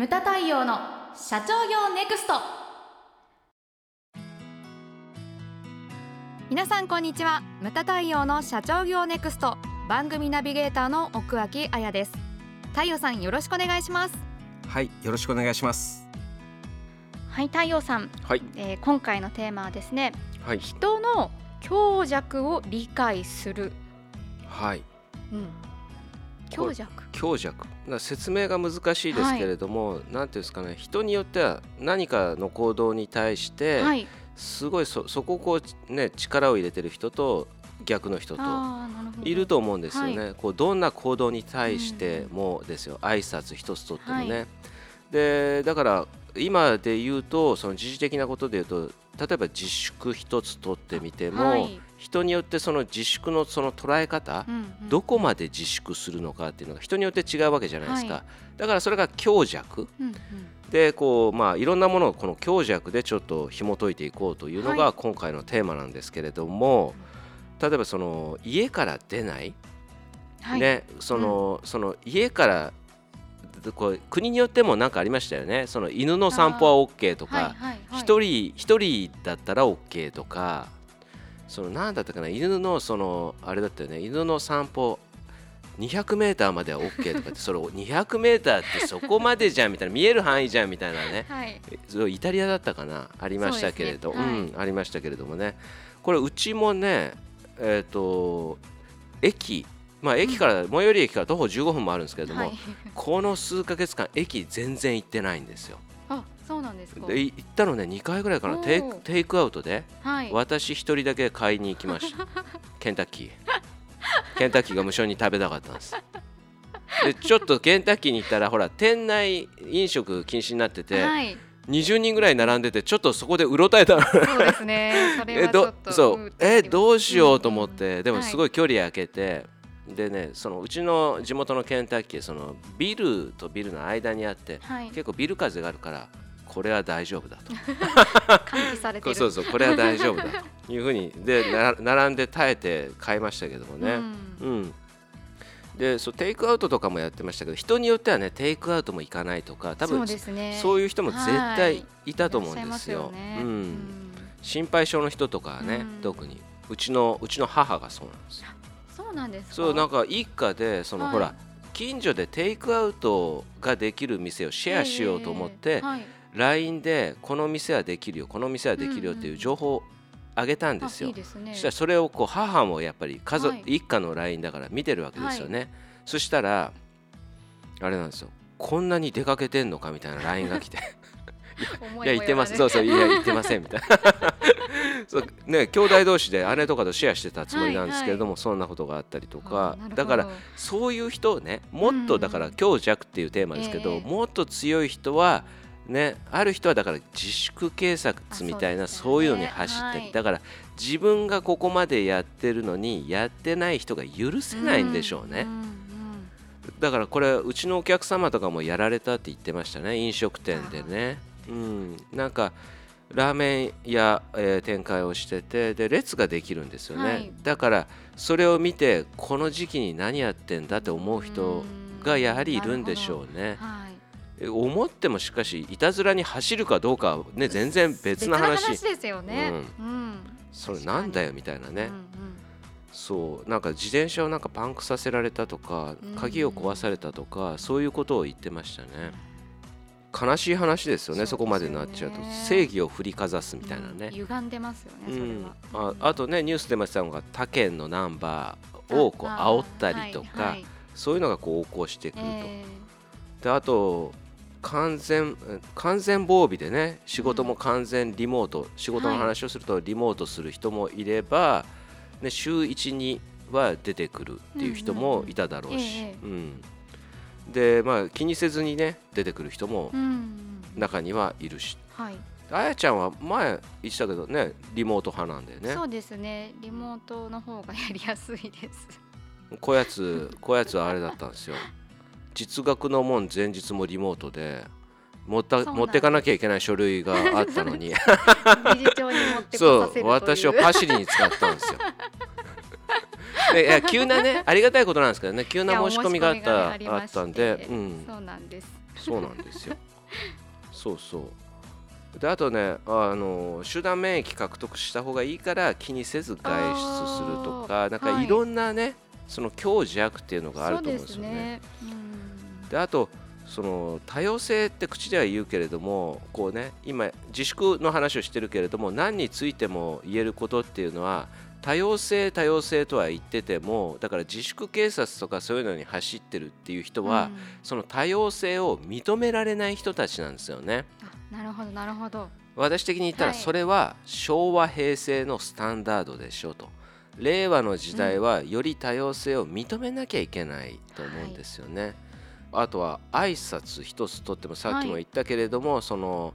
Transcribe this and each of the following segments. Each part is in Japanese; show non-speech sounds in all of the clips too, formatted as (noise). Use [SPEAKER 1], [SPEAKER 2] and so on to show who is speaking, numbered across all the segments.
[SPEAKER 1] ムタ太陽の社長業ネクスト。皆さんこんにちは。ムタ太陽の社長業ネクスト。番組ナビゲーターの奥脇彩です。太陽さんよろしくお願いします。
[SPEAKER 2] はいよろしくお願いします。
[SPEAKER 1] はい太陽さん、
[SPEAKER 2] はい。
[SPEAKER 1] えー今回のテーマはですね
[SPEAKER 2] はい。
[SPEAKER 1] 人の強弱を理解する、
[SPEAKER 2] はい。
[SPEAKER 1] うん、強弱。
[SPEAKER 2] 強弱。な説明が難しいですけれども、なんていうんですかね人によっては何かの行動に対して、
[SPEAKER 1] はい。
[SPEAKER 2] すごいそそこをこうね力を入れてる人と逆の人といると思うんですよね、
[SPEAKER 1] は
[SPEAKER 2] こうどんな行動に対してもですよ、挨拶一つとってもね、でだから今で言うとその時事的なことで言うと例えば自粛一つとってみても、
[SPEAKER 1] はい
[SPEAKER 2] 人によってその自粛のその捉え方、
[SPEAKER 1] うんうん。
[SPEAKER 2] どこまで自粛するのかっていうのが人によって違うわけじゃないですか、
[SPEAKER 1] はい。
[SPEAKER 2] だからそれが強弱。
[SPEAKER 1] うんうん。
[SPEAKER 2] でこうまあいろんなものをこの強弱でちょっと紐解いていこうというの
[SPEAKER 1] はい。
[SPEAKER 2] が今回のテーマなんですけれども、例えばその家から出ない、
[SPEAKER 1] はい。
[SPEAKER 2] ねその、その家からこう国によっても何かありましたよね。その犬の散歩は OK とか
[SPEAKER 1] はいはいはい。
[SPEAKER 2] 一、人一人だったら OK とかその何だったかな犬のそのあれだったよね。犬の散歩。200メーターまでは OK とかって (laughs) それ200メーターってそこまでじゃんみたいな見える範囲じゃんみたいなね。
[SPEAKER 1] はい。
[SPEAKER 2] イタリアだったかな。ありましたけれど。う、
[SPEAKER 1] そうですね。
[SPEAKER 2] んありましたけれどもね。これうちもねえっ、と駅。まあ駅から、最寄り駅から徒歩15分もあるんですけれども、
[SPEAKER 1] はい。
[SPEAKER 2] この数ヶ月間駅全然行ってないんですよ。
[SPEAKER 1] あそうなんですか。
[SPEAKER 2] でい行ったのね2回ぐらいかな。テイクテイクアウトで
[SPEAKER 1] はい。
[SPEAKER 2] 私一人だけ買いに行きました。(laughs) ケンタッキー。ケンタッキーが無償に食べたかったんです。でちょっとケンタッキーに行ったらほら店内飲食禁止になってて、
[SPEAKER 1] はい。
[SPEAKER 2] 20人ぐらい並んでてちょっとそこでうろたえたの。
[SPEAKER 1] そうですね。それ
[SPEAKER 2] えど
[SPEAKER 1] はちょっと
[SPEAKER 2] そう。えどうしようと思っ
[SPEAKER 1] うん
[SPEAKER 2] てでもすご
[SPEAKER 1] い
[SPEAKER 2] い距離空けて、でねそのうちの地元のケンタッキーそのビルとビルの間にあって
[SPEAKER 1] はい。
[SPEAKER 2] 結構ビル風があるからこれは大丈夫だと。
[SPEAKER 1] 喚起されてる。
[SPEAKER 2] そうそうこれは大丈夫だというふうに。でな並んで耐えて買いましたけどもね、
[SPEAKER 1] うん。
[SPEAKER 2] うん、でそうテイクアウトとかもやってましたけど人によってはねテイクアウトも行かないとか多
[SPEAKER 1] そう
[SPEAKER 2] 分
[SPEAKER 1] ですね。
[SPEAKER 2] そういう人も絶対
[SPEAKER 1] はい。
[SPEAKER 2] いたと思うんですよ。心配性の人とかはね、
[SPEAKER 1] うん。
[SPEAKER 2] 特に。うちのうちの母がそうなんですよ。
[SPEAKER 1] そうなんですか？
[SPEAKER 2] そうなんか一家でその、
[SPEAKER 1] はい。
[SPEAKER 2] ほら近所でテイクアウトができる店をシェアしようと思って、
[SPEAKER 1] ええはい
[SPEAKER 2] LINE でこの店はできるよこの店はできるよっていう情報をあげたんですよ。
[SPEAKER 1] あいいですね。
[SPEAKER 2] そしたらそれをこう母もやっぱり家族、
[SPEAKER 1] はい。
[SPEAKER 2] 一家の LINE だから見てるわけですよね。そしたらあれなんですよ。こんなに出かけてんのかみたいな LINE が来て。(laughs) いや言ってます。そうそういや言ってませんみたいな。(laughs) そうね兄弟同士で姉とかとシェアしてたつもりなんですけれども、そんなことがあったりとか。だからそういう人をねもっとだから
[SPEAKER 1] うん。
[SPEAKER 2] 強弱っていうテーマですけど、
[SPEAKER 1] ええ。
[SPEAKER 2] もっと強い人はねある人はだから自粛警察みたいな
[SPEAKER 1] あそ
[SPEAKER 2] そういうのに走ったり、
[SPEAKER 1] はい。
[SPEAKER 2] だから自分がここまでやってるのにやってない人が許せないんでしょうね、だからこれうちのお客様とかもやられたって言ってましたね飲食店でね。うん。なんかラーメン屋、えー展開をしててで列ができるんですよね、
[SPEAKER 1] はい。
[SPEAKER 2] だからそれを見てこの時期に何やってんだって思う人がやはりいるんでしょうね。
[SPEAKER 1] はい。
[SPEAKER 2] え思ってもしかしいたずらに走るかどうかはね全然別な話。
[SPEAKER 1] 別ですよね。うん。
[SPEAKER 2] それなんだよみたいなね、
[SPEAKER 1] うんうん
[SPEAKER 2] そう。なんか自転車をなんかパンクさせられたとか
[SPEAKER 1] うん。
[SPEAKER 2] 鍵を壊されたとかそういうことを言ってましたね。悲しい話ですよねそ
[SPEAKER 1] そ
[SPEAKER 2] こまでになっちゃうと。正義を振りかざすみたいな
[SPEAKER 1] うん。
[SPEAKER 2] ね、
[SPEAKER 1] 歪んでますよね
[SPEAKER 2] う
[SPEAKER 1] それ
[SPEAKER 2] ん
[SPEAKER 1] は。
[SPEAKER 2] ああとねニュースでも言ってたのが他県のナンバーをこう
[SPEAKER 1] あ
[SPEAKER 2] 煽ったりとか、
[SPEAKER 1] はいはい
[SPEAKER 2] そういうのがこう横行してくると、
[SPEAKER 1] え。
[SPEAKER 2] であと完全完全防備でね仕事も完全リモート、仕事の話をするとリモートする人もいれば、ね、週12は出てくるっていう人もいただろうし、
[SPEAKER 1] うんうん。
[SPEAKER 2] でまあ気にせずにね出てくる人も中にはいるし、
[SPEAKER 1] はい。
[SPEAKER 2] あやちゃんは前言ってたけどねリモート派なんだよね。
[SPEAKER 1] そうですね。リモートの方がやりやすいです。
[SPEAKER 2] こやつこやつはあれだったんですよ (laughs) 実学のもん前日もリモートで持った持ってかなきゃいけない書類があったのに。そ
[SPEAKER 1] う
[SPEAKER 2] 私をパシリに使ったんですよ。(laughs) でいや急なねありがたいことなんですけどね急な申し込みがあったあったんで、うん、
[SPEAKER 1] そうなんです。
[SPEAKER 2] そうなんですよ。そうそう。であとねあの集団免疫獲得した方がいいから気にせず外出するとかなんかいろんなね、はい、その強弱っていうのがあると思うんですよね。で、ね、あとその多様性って口では言うけれどもこうね今自粛の話をしてるけれども何についても言えることっていうのは多様性多様性とは言っててもだから自粛警察とかそういうのに走ってるっていう人は、うん、その多様性を認められない人たちなんですよね。
[SPEAKER 1] なるほどなるほど
[SPEAKER 2] 私的に言ったらそれは昭和平成のスタンダードでしょうと。令和の時代はより多様性を認めなきゃいけないと思うんですよね。はいあとは挨拶一つとってもさっきも言ったけれども、はい、その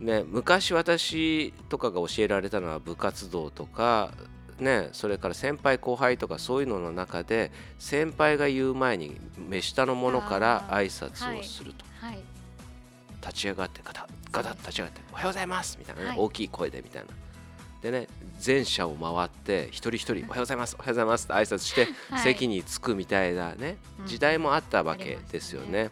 [SPEAKER 2] ね昔私とかが教えられたのは部活動とかね、それから先輩後輩とかそういうのの中で先輩が言う前に目下の者から挨拶をすると、はい。はい、立ち上がってガタガタ立ち上がって「おはようございます」みたいなね、はい、大きい声でみたいな。でね全社を回って一人一人「おはようございますおはようございます」って挨拶して席に着くみたいなね、時代もあったわけですよね。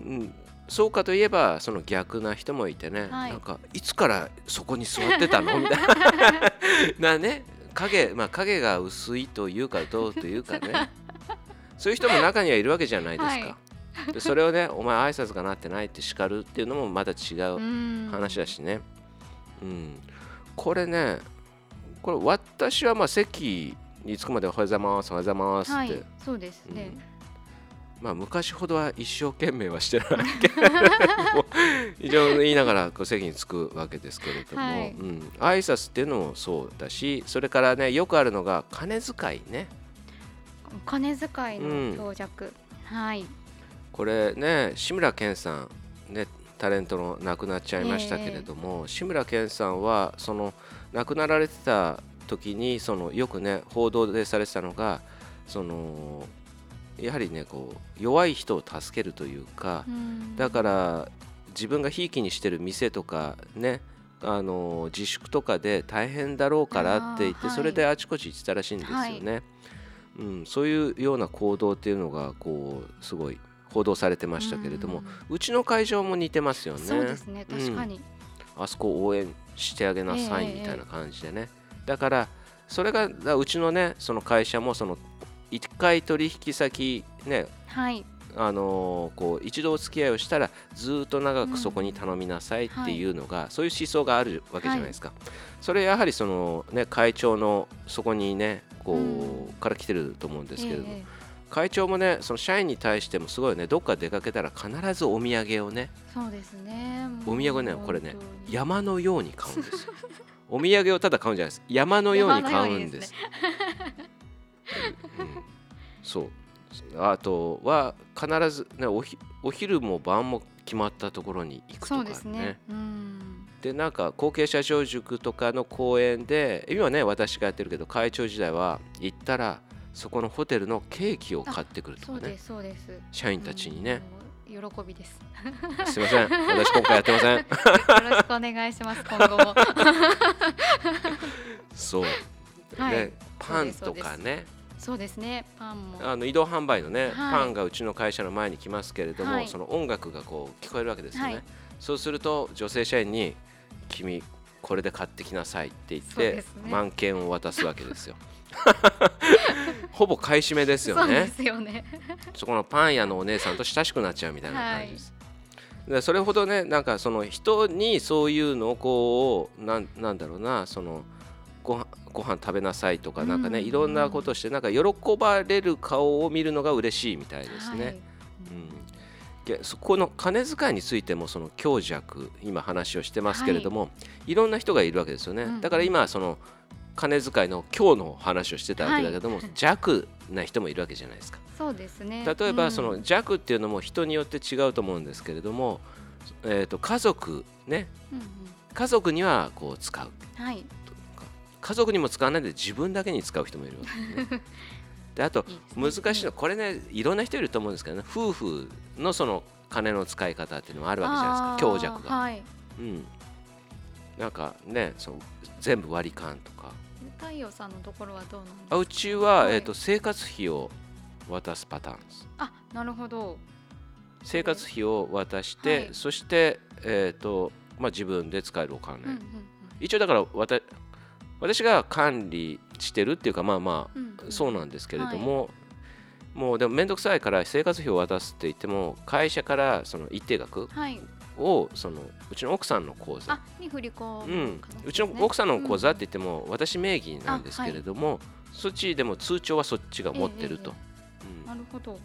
[SPEAKER 2] うん、そうかといえばその逆な人もいてね、はい、なんかいつからそこに座ってたのみたいな。(laughs) なね影まあ影が薄いというかどうというかね。そういう人も中にはいるわけじゃないですか。はい、でそれをねお前挨拶がなってないって叱るっていうのもまた違う話だしね。うん、これねこれ私はまあ席に着くまでおはようございますおはようございますって、はい、
[SPEAKER 1] そうですね、うん。
[SPEAKER 2] まあ、昔ほどは一生懸命はしてないけど。非常に言いながらこう席に着くわけですけれども、はい、うん、挨拶っていうのもそうだしそれからねよくあるのが金遣いね。
[SPEAKER 1] 金遣いの強弱、うん、はい。
[SPEAKER 2] これね志村けんさんねタレントの亡くなっちゃいましたけれども、えー、志村けんさんはその亡くなられてた時にそのよくね報道でされてたのがそのやはりねこう弱い人を助けるというか、だから自分がひいきにしてる店とかねあの自粛とかで大変だろうからって言って、それであちこち行ってたらしいんですよね、はい、うん、そういうような行動っていうのがこうすごい報道されてましたけれども、うちの会場も似てますよね。
[SPEAKER 1] そうですね確かに、
[SPEAKER 2] うん、あそこ応援してあげなさいみたいな感じでね、えー、だからそれがうちのねその会社もその1回取引先ね、はい、あのー、こう一度お付き合いをしたらずっと長くそこに頼みなさいっていうのが、そういう思想があるわけじゃないですか、はい、それやはりその、ね、会長のそこにねこう、うん、から来てると思うんですけれども、えー、会長もねその社員に対してもすごいねどっか出かけたら必ずお土産をね
[SPEAKER 1] そうですね。
[SPEAKER 2] お土産ねこれね山のように買うんですよ。(laughs) お土産をただ買うんじゃないです。山のように買うんです。うん、そう。あとは必ず、ね、おひお昼も晩も決まったところに行くとかね。でね。でなんか後継者長塾とかの講演で今ね私がやってるけど会長時代は行ったらそこのホテルのケーキを買ってくるとかね。社員たちにね。
[SPEAKER 1] 喜びです。
[SPEAKER 2] すみません、私今回やってません。よ
[SPEAKER 1] ろしくお願いします。今後も。(laughs)
[SPEAKER 2] そう、はい、ね、パンとかね。
[SPEAKER 1] そうですね。パンも。
[SPEAKER 2] あの移動販売のね、はい、パンがうちの会社の前に来ますけれども、はい、その音楽がこう聞こえるわけですよね、はい、そうすると女性社員に「君これで買ってきなさい」って言って、ね、満券を渡すわけですよ (laughs) ほぼ買い占めですよね。
[SPEAKER 1] そね。
[SPEAKER 2] そこのパン屋のお姉さんと親しくなっちゃうみたいな感じです、でそれほどねなんかその人にそういうのをこうなんなんだろうなそのごご飯食べなさいとかなんかね、いろんなことしてなんか喜ばれる顔を見るのが嬉しいみたいですね。はい、うん、そこの金遣いについてもその強弱今話をしてますけれども、はい、いろんな人がいるわけですよね。だから今その金遣いの今日の話をしてたわけだけども、はい、弱な人もいるわけじゃないですか。
[SPEAKER 1] そうですね。
[SPEAKER 2] 例えばその弱っていうのも人によって違うと思うんですけれども、えー、と家族ね、うんうん、家族にはこう使う、はい、家族にも使わないで自分だけに使う人もいるわけね。(laughs) であと難しいのこれねいろんな人いると思うんですけどね。夫婦のその金の使い方っていうのもあるわけじゃないですか。強弱が。はい、うん、なんかねその全部割り勘とか。
[SPEAKER 1] 太陽さんのところはどうなんです
[SPEAKER 2] か？うちは、はい、えーと、生活費を渡すパターンです。
[SPEAKER 1] あなるほど。
[SPEAKER 2] 生活費を渡して、
[SPEAKER 1] はい。
[SPEAKER 2] そして、えーとまあ、自分で使えるお金、
[SPEAKER 1] うんうん
[SPEAKER 2] 一応だからわた私が管理してるっていうかまあま
[SPEAKER 1] うんうん。
[SPEAKER 2] あそうなんですけれども、もうでも面倒くさいから生活費を渡すって言っても会社からその一定額
[SPEAKER 1] はい
[SPEAKER 2] をそのうちの奥さんの口座。
[SPEAKER 1] あに振り込む
[SPEAKER 2] うん。うちの奥さんの口座って言っても私名義なんですけれども、そっちでも通帳はそっちが持ってると、うん。
[SPEAKER 1] なるほど。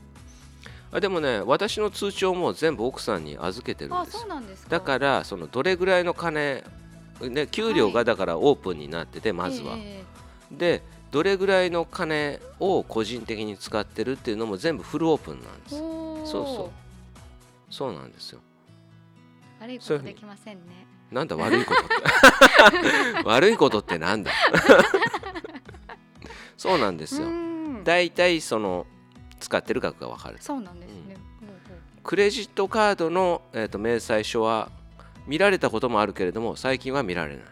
[SPEAKER 2] あでもね私の通帳も全部奥さんに預けてるん
[SPEAKER 1] あ
[SPEAKER 2] ですよ。
[SPEAKER 1] そうなんですか。
[SPEAKER 2] だからそのどれぐらいの金ね給料がだからオープンになっててまずは、
[SPEAKER 1] え
[SPEAKER 2] でどれぐらいの金を個人的に使ってるっていうのも全部フルオープンなんですそうそう。そうなんですよ
[SPEAKER 1] 悪いことできませんね。
[SPEAKER 2] なんだ悪いことって。(laughs) 悪いことってなんだ。(laughs) そうなんですよ。
[SPEAKER 1] うん。
[SPEAKER 2] だいたいその使ってる額が分かる。
[SPEAKER 1] そうなんですね、ほう
[SPEAKER 2] クレジットカードの、えー、と明細書は見られたこともあるけれども最近は見られない。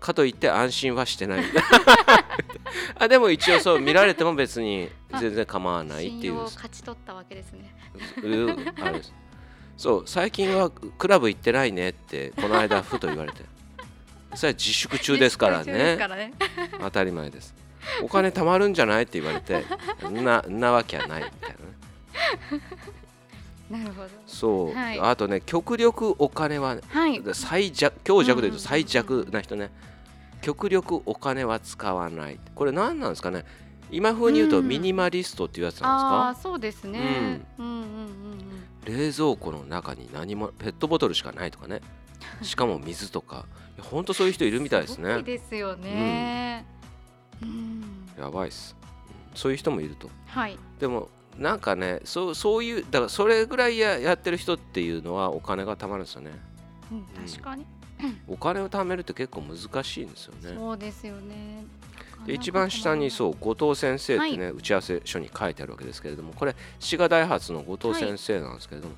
[SPEAKER 2] かといって安心はしてない。(laughs) あでも一応そう見られても別に全然構わ
[SPEAKER 1] う
[SPEAKER 2] ないっていう。
[SPEAKER 1] 信用を勝ち取ったわけですね。
[SPEAKER 2] あれですそう最近はクラブ行ってないねってこの間ふと言われて。(laughs) それは自粛中ですからね。
[SPEAKER 1] ね。(laughs)
[SPEAKER 2] 当たり前です。お金貯まるんじゃないって言われてんなんなわけはないみたいなね。
[SPEAKER 1] なるほど。
[SPEAKER 2] そう、
[SPEAKER 1] はい。
[SPEAKER 2] あとね極力お金は
[SPEAKER 1] はい。
[SPEAKER 2] 最弱強弱で言うと
[SPEAKER 1] うんうんうんうん。
[SPEAKER 2] 最弱な人ね。極力お金は使わない。これ何なんですかね。今風に言うと
[SPEAKER 1] うん。
[SPEAKER 2] ミニマリストっていうやつ
[SPEAKER 1] あ
[SPEAKER 2] なん
[SPEAKER 1] あそうですね、うん、うんうんうん
[SPEAKER 2] ですか冷蔵庫の中に何もペットボトルしかないとかね。(laughs) しかも水とか。いやほんとそういう人いるみたいですね。
[SPEAKER 1] ですよね。うん、
[SPEAKER 2] やばいっす。うん。そういう人もいると。
[SPEAKER 1] はい。
[SPEAKER 2] でもなんかねそうそういうだからそれぐらいややってる人っていうのはお金が貯まるんですよね。
[SPEAKER 1] うん、確かに、
[SPEAKER 2] お金を貯めるって結構難しいんですよね。
[SPEAKER 1] そうですよね
[SPEAKER 2] で一番下にそう後藤先生ってね、打ち合わせ書に書いてあるわけですけれどもこれ滋賀大発の後藤先生なんですけれども、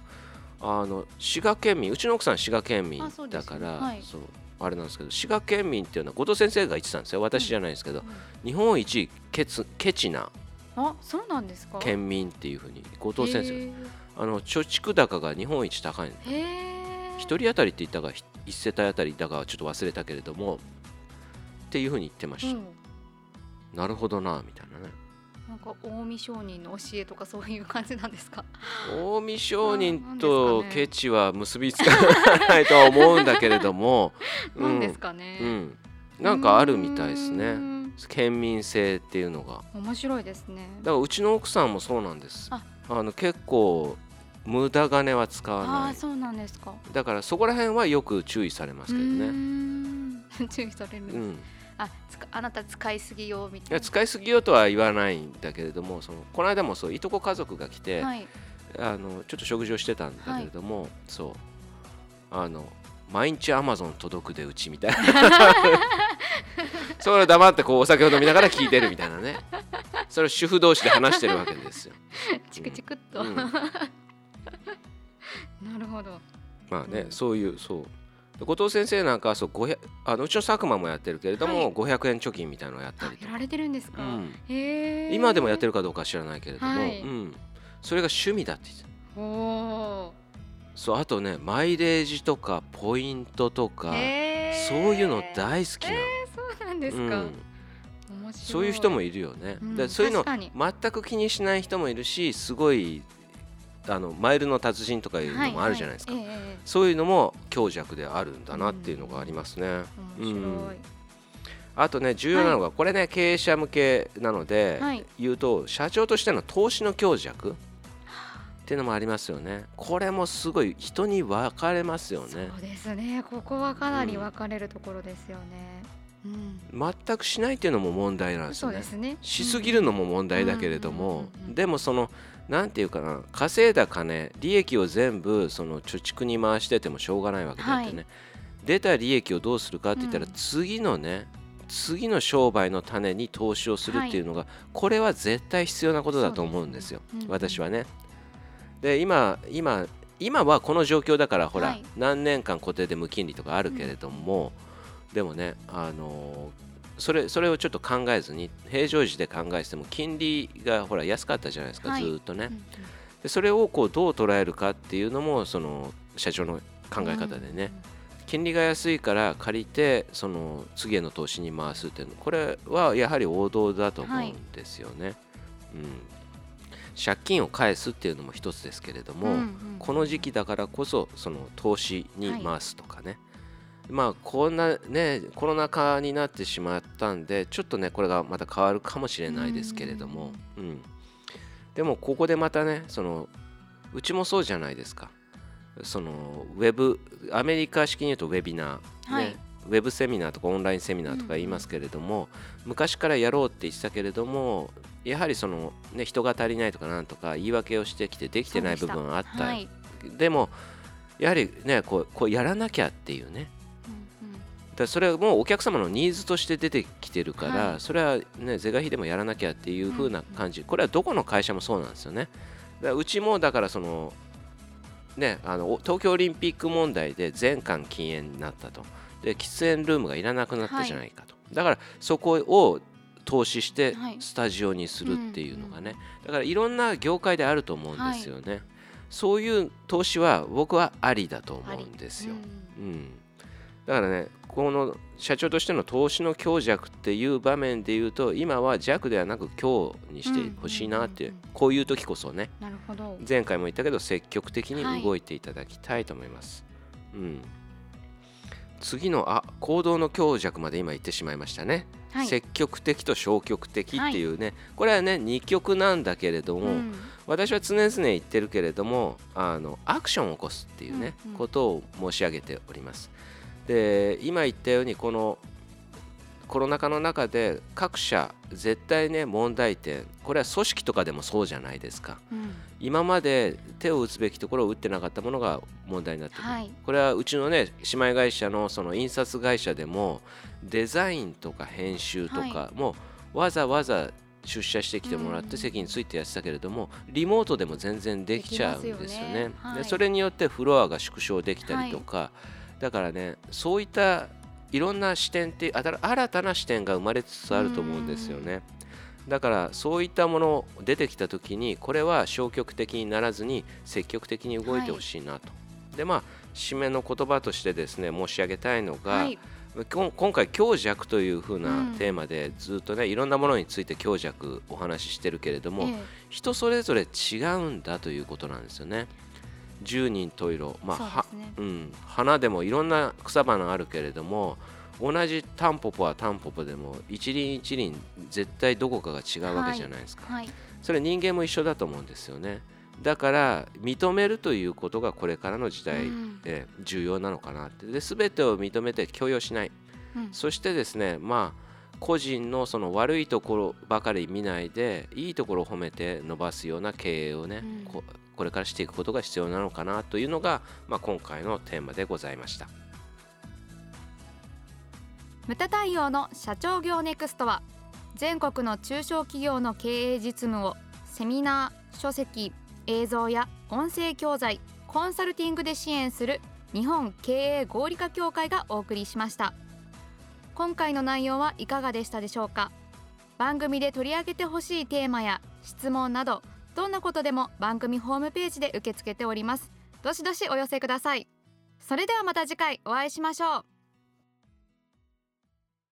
[SPEAKER 2] あの滋賀県民うちの奥さん滋賀県民だから
[SPEAKER 1] ねはい。
[SPEAKER 2] そうあれなんですけど滋賀県民っていうのは後藤先生が言ってたんですよ。私じゃないですけど、
[SPEAKER 1] うん。
[SPEAKER 2] 日本一ケツケチな
[SPEAKER 1] あそうなんですか？
[SPEAKER 2] 県民っていうふうに後藤先生
[SPEAKER 1] へ
[SPEAKER 2] あの貯蓄高が日本一高いの
[SPEAKER 1] えへえ
[SPEAKER 2] 一人当たりって言ったかひ一世帯当たりだかちょっと忘れたけれどもっていうふうに言ってました、
[SPEAKER 1] うん
[SPEAKER 2] なるほどなみたいなね。
[SPEAKER 1] なんか近江商人の教えとかそういう感じなんですか？
[SPEAKER 2] 近江商人とケチは結びつかないとは思うんだけれども、う (laughs)
[SPEAKER 1] なん
[SPEAKER 2] ん
[SPEAKER 1] ですかね。
[SPEAKER 2] うん、なんかあるみたいです
[SPEAKER 1] う
[SPEAKER 2] ね
[SPEAKER 1] ん。
[SPEAKER 2] 県民性っていうのが。
[SPEAKER 1] 面白いですね。
[SPEAKER 2] だからうちの奥さんもそうなんです。
[SPEAKER 1] あ。
[SPEAKER 2] あの結構無駄金は使わ
[SPEAKER 1] あ
[SPEAKER 2] ない。
[SPEAKER 1] あそうなんですか。
[SPEAKER 2] だからそこら辺はよく注意されますけどね。
[SPEAKER 1] ん。(laughs) 注意される。
[SPEAKER 2] うん
[SPEAKER 1] ああなた使いすぎよみ
[SPEAKER 2] い
[SPEAKER 1] たいな。
[SPEAKER 2] や使いすぎよとは言わないんだけれどもそのこの間もそういとこ家族が来て、
[SPEAKER 1] はい。
[SPEAKER 2] あのちょっと食事をしてたんだけれども、そう。あの毎日アマゾン届くでうちみたいな。(laughs) それを黙ってこうお酒を飲みながら聞いてるみたいなね。それを主婦同士で話してるわけですよ、(laughs)
[SPEAKER 1] チクチクっと。
[SPEAKER 2] うん。(laughs)
[SPEAKER 1] なるほど。
[SPEAKER 2] まあね、
[SPEAKER 1] うん。
[SPEAKER 2] そういうそう。で後藤先生なんかはそう500あのうちの佐久間もやってるけれども、
[SPEAKER 1] はい
[SPEAKER 2] 500円貯金みたいなのをやったりとか、
[SPEAKER 1] あやられてるんですか？
[SPEAKER 2] うん。今でもやって
[SPEAKER 1] る。
[SPEAKER 2] るかどうかは知らないけれども、
[SPEAKER 1] はい
[SPEAKER 2] うん、それが趣味だって言ってそうあとねマイレージとかポイントとか。そういうの大好きなの、
[SPEAKER 1] そうなんですか。
[SPEAKER 2] うん。そういう人もいるよね、
[SPEAKER 1] うん
[SPEAKER 2] でそういうの全く気にしない人もいるしすごいあのマイルの達人とかいうのもあるじゃないですか、
[SPEAKER 1] ははえええ
[SPEAKER 2] そういうのも強弱であるんだなっていうのがありますね、
[SPEAKER 1] え面白い。
[SPEAKER 2] あとね重要なのが、これね経営者向けなので、
[SPEAKER 1] はい。
[SPEAKER 2] 言うと社長としての投資の強弱っていうのもありますよね。これもすごい人に分かれますよね。
[SPEAKER 1] そうですね。ここはかなり分かれるところですよね。うん。
[SPEAKER 2] 全くしないっていうのも問題なんですよね。
[SPEAKER 1] そうですね。
[SPEAKER 2] しすぎるのも問題だけれど
[SPEAKER 1] うんうん
[SPEAKER 2] も
[SPEAKER 1] うんうん。
[SPEAKER 2] でもそのなんていうかな稼いだ金利益を全部その貯蓄に回しててもしょうがないわけであってね、
[SPEAKER 1] はい。
[SPEAKER 2] 出た利益をどうするかって言ったら、
[SPEAKER 1] うん。
[SPEAKER 2] 次のね次の商売の種に投資をするっていうのが、これは絶対必要なことだと思うんですよ。
[SPEAKER 1] すね。うんうん。
[SPEAKER 2] 私はね。で今今今はこの状況だからほら、
[SPEAKER 1] はい。
[SPEAKER 2] 何年間固定で無金利とかあるけれども、でもねあのーそれそれをちょっと考えずに平常時で考えても金利がほら安かったじゃないですか、
[SPEAKER 1] はい。
[SPEAKER 2] ずーっとね、
[SPEAKER 1] うんうん。
[SPEAKER 2] でそれをこうどう捉えるかっていうのもその社長の考え方でね、金利が安いから借りてその次への投資に回すっていうのこれはやはり王道だと思うんですよね。はい、うん。借金を返すっていうのも一つですけれども、うんうん、この時期だからこそその投資に回すとかね、はい、まあこんなねコロナ禍になってしまったんでちょっとねこれがまた変わるかもしれないですけれども、うん、うん、でもここでまたねそのうちもそうじゃないですか。そのウェブアメリカ式に言うとウェビナー、はい、ウェブセミナーとかオンラインセミナーとか言いますけれども、うん、昔からやろうって言ってたけれどもやはりその、ね、人が足りないとかなんとか言い訳をしてきてできてない部分があった、はい、でもやはりねこうこうやらなきゃっていうね、だそれはもうお客様のニーズとして出てきてるから、はい、それはね是が非でもやらなきゃっていう風な感じ、これはどこの会社もそうなんですよね。だうちもだからそのねあの東京オリンピック問題で全館禁煙になったと。で喫煙ルームがいらなくなったじゃないかと、はい、だからそこを投資してスタジオにするっていうのがね、だからいろんな業界であると思うんですよね、はい、そういう投資は僕はありだと思うんですよ、うん、うん、だからねこの社長としての投資の強弱っていう場面で言うと今は弱ではなく強にしてほしいなってこういう時こそね。前回も言ったけど積極的に動いていただきたいと思います、はい、うん。次のあ行動の強弱まで今言ってしまいましたね、はい、積極的と消極的っていうね、はい、これはね2極なんだけれども、うん、私は常々言ってるけれどもあのアクションを起こすっていうね、うんうん、ことを申し上げておりますで今言ったようにこのコロナ禍の中で各社絶対ね問題点これは組織とかでもそうじゃないですか、うん、今まで手を打つべきところを打ってなかったものが問題になってくる、はい、これはうちのね姉妹会社のその印刷会社でもデザインとか編集とかもわざわざ出社してきてもらって席についてやってたけれども、リモートでも全然できちゃうんですよね。よね。はい、でそれによってフロアが縮小できたりとか、はい、だからねそういったいろんな視点って新たな視点が生まれつつあると思うんですよね。だからそういったもの出てきた時にこれは消極的にならずに積極的に動いてほしいなと。はい、でまあ締めの言葉としてですね申し上げたいのが、はい、今回強弱というふうなテーマでずっとねいろんなものについて強弱お話ししてるけれども、ええ、人それぞれ違うんだということなんですよね。十人十色、まあね、うん、花でもいろんな草花あるけれども同じタンポポはタンポポでも一輪一輪絶対どこかが違うわけじゃないですか、はい。はい、それ人間も一緒だと思うんですよね。だから認めるということがこれからの時代で重要なのかなって。で全てを認めて許容しない、うん、そしてですねまあ個人のその悪いところばかり見ないでいいところを褒めて伸ばすような経営をね、うん、これからしていくことが必要なのかなというのが、まあ、今回のテーマでございました。
[SPEAKER 1] ムタ対応の社長業ネクストは全国の中小企業の経営実務をセミナー書籍映像や音声教材コンサルティングで支援する日本経営合理化協会がお送りしました。今回の内容はいかがでしたでしょうか？番組で取り上げてほしいテーマや質問などどんなことでも番組ホームページで受け付けております。どしどしお寄せください。それではまた次回お会いしましょう。